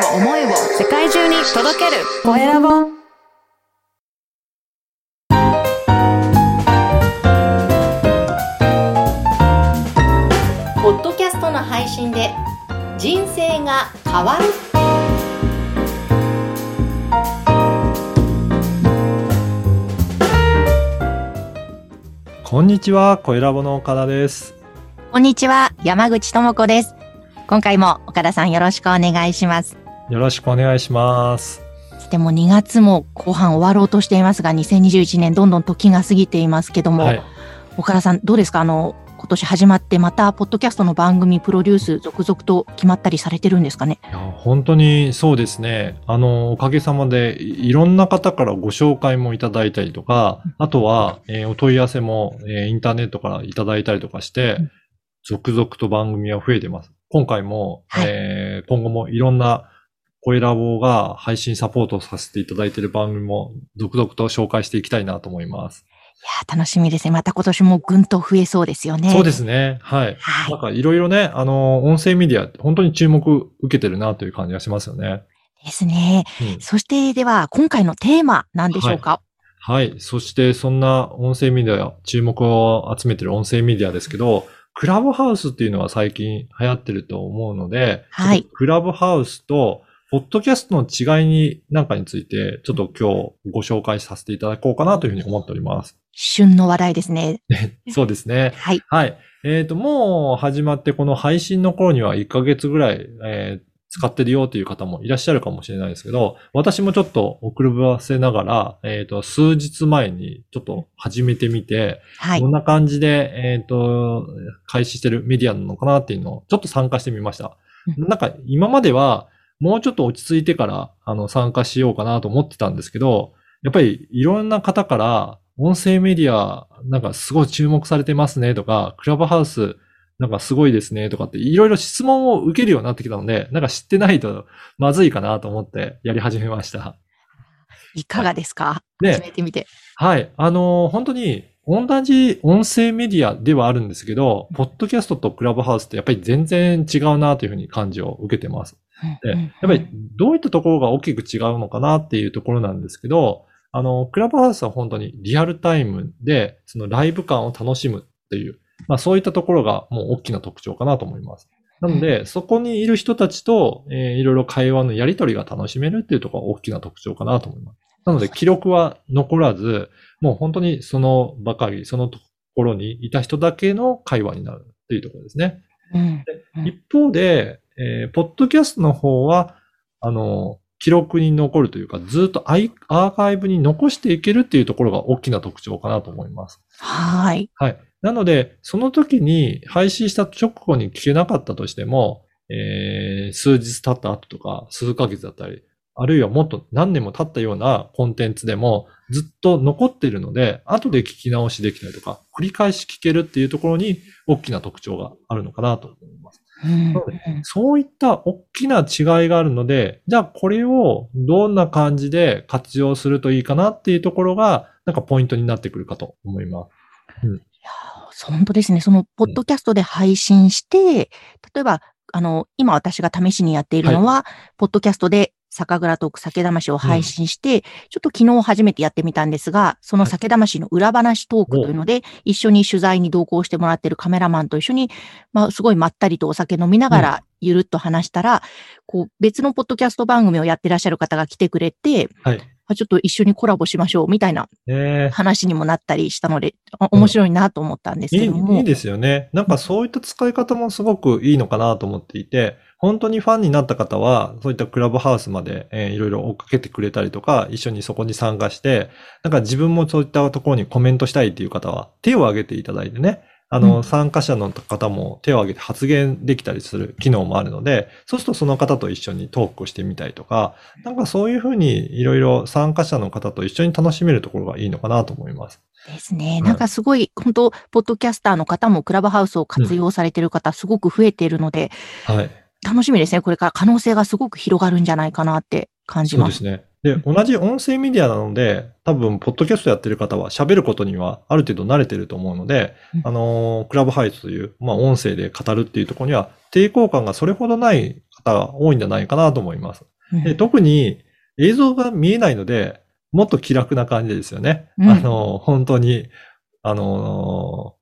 を思いを世界中に届けるコエラボポッドキャストの配信で人生が変わるこんにちは、小ラボの岡田です。こんにちは、山口智子です。今回も岡田さんよろしくお願いします。よろしくお願いします。でも2月も後半終わろうとしていますが、2021年どんどん時が過ぎていますけども、はい。岡田さんどうですか？あの、今年始まってまた、ポッドキャストの番組プロデュース続々と決まったりされてるんですかね？本当にそうですね。あの、おかげさまでいいろんな方からご紹介もいただいたりとか、あとは、えーお問い合わせも、えーインターネットからいただいたりとかして、うん続々と番組は増えてます。今回も、はいえー今後もいろんな声ラボが配信サポートさせていただいている番組も続々と紹介していきたいなと思います。いやー楽しみですね。また今年もぐんと増えそうですよね。そうですね。はい。はいなんかいろいろね、あの、音声メディア、本当に注目受けてるなという感じがしますよね。ですね。うんそしてでは、今回のテーマなんでしょうか、はい。そして、そんな音声メディア、注目を集めてる音声メディアですけど、クラブハウスっていうのは最近流行ってると思うので、はいクラブハウスと、ポッドキャストの違いになんかについて、ちょっと今日ご紹介させていただこうかなというふうに思っております。旬の話題ですね。そうですね。はい。はい。えっ、と、もう始まってこの配信の頃には1ヶ月ぐらい、えー使ってるよという方もいらっしゃるかもしれないですけど、私もちょっと遅らせながら、えっ、と、数日前にちょっと始めてみて、はいどん。な感じで、えっ、と、開始してるメディアなのかなっていうのをちょっと参加してみました。うなんか今まではもうちょっと落ち着いてからあの参加しようかなと思ってたんですけど、やっぱりいろんな方から音声メディアなんかすごい注目されてますねとか、クラブハウスなんかすごいですねとかっていろいろ質問を受けるようになってきたので、なんか知ってないとまずいかなと思ってやり始めました。いかがですか、ね始めてみて。はい。あのー本当に、同じ音声メディアではあるんですけど、ポッドキャストとクラブハウスってやっぱり全然違うなというふうに感じを受けてます。で、やっぱりどういったところが大きく違うのかなっていうところなんですけど、あの、クラブハウスは本当にリアルタイムで、そのライブ感を楽しむっていう、まあそういったところがもう大きな特徴かなと思います。なので、そこにいる人たちと、えーいろいろ会話のやり取りが楽しめるっていうところが大きな特徴かなと思います。なので、記録は残らず、もう本当にそのばかり、そのところにいた人だけの会話になるっていうところですね。一方で、えーポッドキャストの方は、あの、記録に残るというか、ずっとアイアーカイブに残していけるっていうところが大きな特徴かなと思います。はい。はい。なので、その時に配信した直後に聞けなかったとしても、えー数日経った後とか、数ヶ月だったり、あるいはもっと何年も経ったようなコンテンツでもずっと残っているので、後で聞き直しできたりとか、繰り返し聞けるっていうところに大きな特徴があるのかなと思います。うん。そういった大きな違いがあるので、じゃあこれをどんな感じで活用するといいかなっていうところが、なんかポイントになってくるかと思います。いやー本当ですね。その、ポッドキャストで配信して、例えば、あの、今私が試しにやっているのは、ポッドキャストで酒蔵トーク酒魂を配信して、ちょっと昨日初めてやってみたんですが、その酒魂の裏話トークというので、一緒に取材に同行してもらっているカメラマンと一緒に、まあ、すごいまったりとお酒飲みながら、ゆるっと話したら、こう、別のポッドキャスト番組をやってらっしゃる方が来てくれて、はい。あちょっと一緒にコラボしましょう、みたいなえー話にもなったりしたので、あ面白いなと思ったんですいいけども。いいですよね。なんかそういった使い方もすごくいいのかなと思っていて、本当にファンになった方は、そういったクラブハウスまで、えーいろいろ追っかけてくれたりとか、一緒にそこに参加して、なんか自分もそういったところにコメントしたいっていう方は、手を挙げていただいてね、あの、うん参加者の方も手を挙げて発言できたりする機能もあるので、そうするとその方と一緒にトークをしてみたりとか、なんかそういうふうにいろいろ参加者の方と一緒に楽しめるところがいいのかなと思います。ですね。はいなんかすごい、本当ポッドキャスターの方もクラブハウスを活用されている方、すごく増えているので、はい。楽しみですね。これから可能性がすごく広がるんじゃないかなって感じま。そうですすね。で、同じ音声メディアなので、多分、ポッドキャストやってる方は喋ることにはある程度慣れてると思うので、うんあのークラブハウスという、まあ、音声で語るっていうところには、抵抗感がそれほどない方が多いんじゃないかなと思います。うんで特に映像が見えないので、もっと気楽な感じですよね。うんあの、本当に、あの、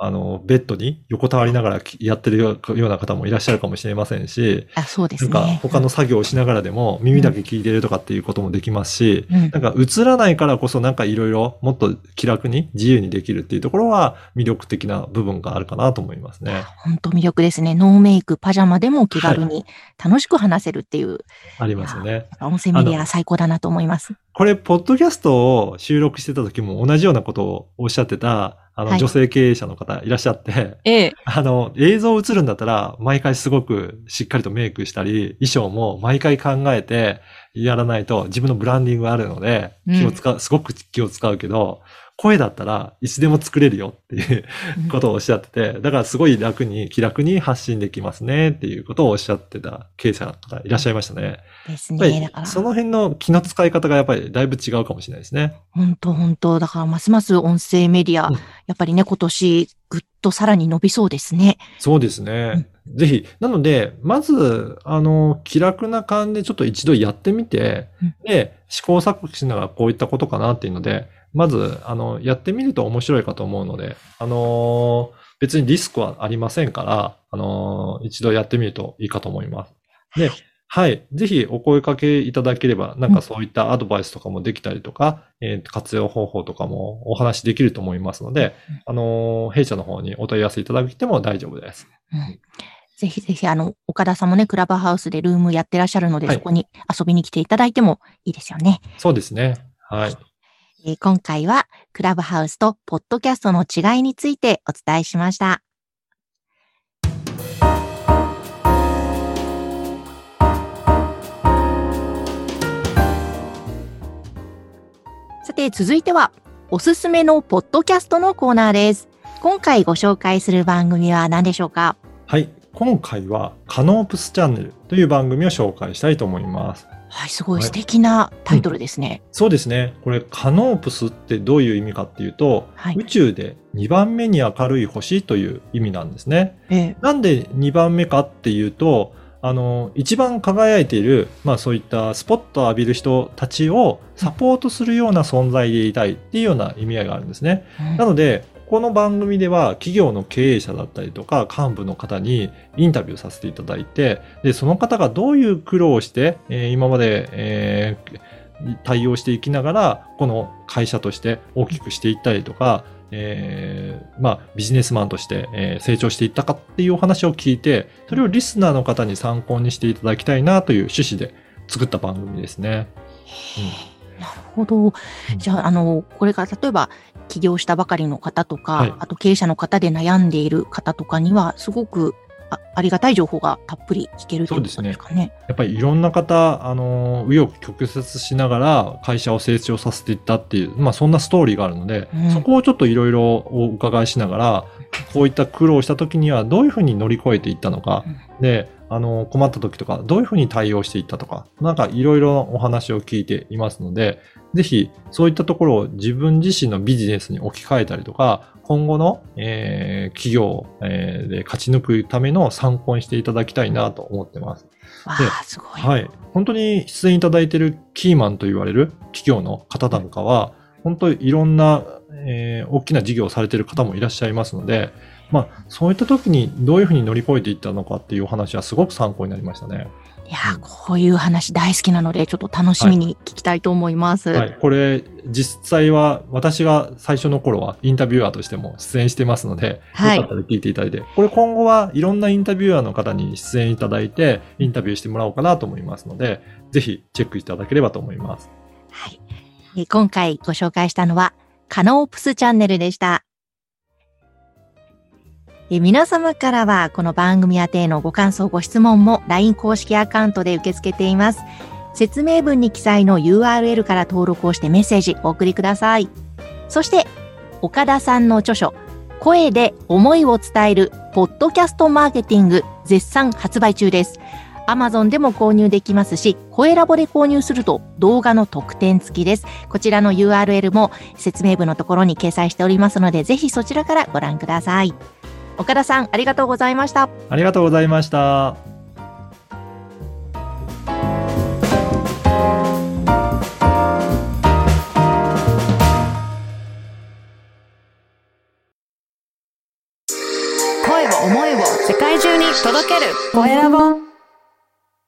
あの、ベッドに横たわりながらきやってるような方もいらっしゃるかもしれませんし、あ、そうですなんね。か他の作業をしながらでも耳だけ聞いてるとかっていうこともできますし、うんなんか映らないからこそなんかいろいろもっと気楽に自由にできるっていうところは魅力的な部分があるかなと思いますね。本当魅力ですね。ノーメイク、パジャマでも気軽に楽しく話せるっていう、ありますよね。音声メディア最高だなと思います。これ、ポッドキャストを収録してた時も同じようなことをおっしゃってた、あの、はい女性経営者の方いらっしゃって、ええ。あの、映像映るんだったら、毎回すごくしっかりとメイクしたり、衣装も毎回考えてやらないと自分のブランディングがあるので、うん気を使う、すごく気を使うけど、声だったらいつでも作れるよっていうことをおっしゃってて、だからすごい楽に、気楽に発信できますねっていうことをおっしゃってた経営者の方いらっしゃいましたね。ですね。その辺の気の使い方がやっぱりだいぶ違うかもしれないですね。本当本当だからますます音声メディア、うんやっぱりね、今年ぐっとさらに伸びそうですね。そうですね。ぜひ。なので、まず、あの、気楽な感じでちょっと一度やってみて、うんで、試行錯誤しながらこういったことかなっていうので、まず、あの、やってみると面白いかと思うので、あの別にリスクはありませんから、あの一度やってみるといいかと思います。で、はい。ぜひお声かけいただければ、なんかそういったアドバイスとかもできたりとか、えー活用方法とかもお話しできると思いますので、あの弊社の方にお問い合わせいただいても大丈夫です。うんぜひぜひ、あの、岡田さんもね、クラブハウスでルームやってらっしゃるので、はいそこに遊びに来ていただいてもいいですよね。そうですね。はい。えー今回は、クラブハウスとポッドキャストの違いについてお伝えしました。さて、続いては、おすすめのポッドキャストのコーナーです。今回ご紹介する番組は何でしょうか？はい。今回は、カノープスチャンネルという番組を紹介したいと思います。はい、すごいはい素敵なタイトルですね。そうですね。これ、カノープスってどういう意味かっていうと、はい宇宙で2番目に明るい星という意味なんですね。ええなんで2番目かっていうと、あの、一番輝いている、まあそういったスポットを浴びる人たちをサポートするような存在でいたいっていうような意味合いがあるんですね。うんなので、この番組では企業の経営者だったりとか幹部の方にインタビューさせていただいて、で、その方がどういう苦労をして、えー今まで、えー対応していきながら、この会社として大きくしていったりとか、えーまあ、ビジネスマンとして、えー成長していったかっていうお話を聞いて、それをリスナーの方に参考にしていただきたいなという趣旨で作った番組ですね。なるほど。じゃあ、あの、これから例えば起業したばかりの方とか、はいあと経営者の方で悩んでいる方とかには、すごくあありがたい情報がたっぷり聞けるということですかね。やっぱりいろんな方、あの、紆余曲折しながら会社を成長させていったっていう、まあそんなストーリーがあるので、うん。そこをちょっといろいろお伺いしながら、こういった苦労した時にはどういうふうに乗り越えていったのか、で、あの、困った時とか、どういうふうに対応していったとか、なんかいろいろお話を聞いていますので、ぜひそういったところを自分自身のビジネスに置き換えたりとか、今後の、えー企業、えーで勝ち抜くための参考にしていただきたいなと思ってます。すごい。はい。本当に出演いただいているキーマンと言われる企業の方なんかは、本当にいろんな、えー大きな事業をされている方もいらっしゃいますので、まあ、そういった時にどういうふうに乗り越えていったのかっていうお話はすごく参考になりましたね。いやー、こういう話大好きなので、ちょっと楽しみに聞きたいと思います。はい。これ、実際は私が最初の頃はインタビュアーとしても出演してますので、はいよかったら聞いていただいて、これ今後はいろんなインタビュアーの方に出演いただいて、インタビューしてもらおうかなと思いますので、ぜひチェックいただければと思います。はい。えー今回ご紹介したのは、カノープスチャンネルでした。え皆様からは、この番組宛てのご感想、ご質問も LINE 公式アカウントで受け付けています。説明文に記載の URL から登録をしてメッセージお送りください。そして、岡田さんの著書、声で思いを伝えるポッドキャストマーケティング絶賛発売中です。Amazon でも購入できますし、声ラボで購入すると動画の特典付きです。こちらの URL も説明文のところに掲載しておりますので、ぜひそちらからご覧ください。岡田さん、ありがとうございました。ありがとうございました。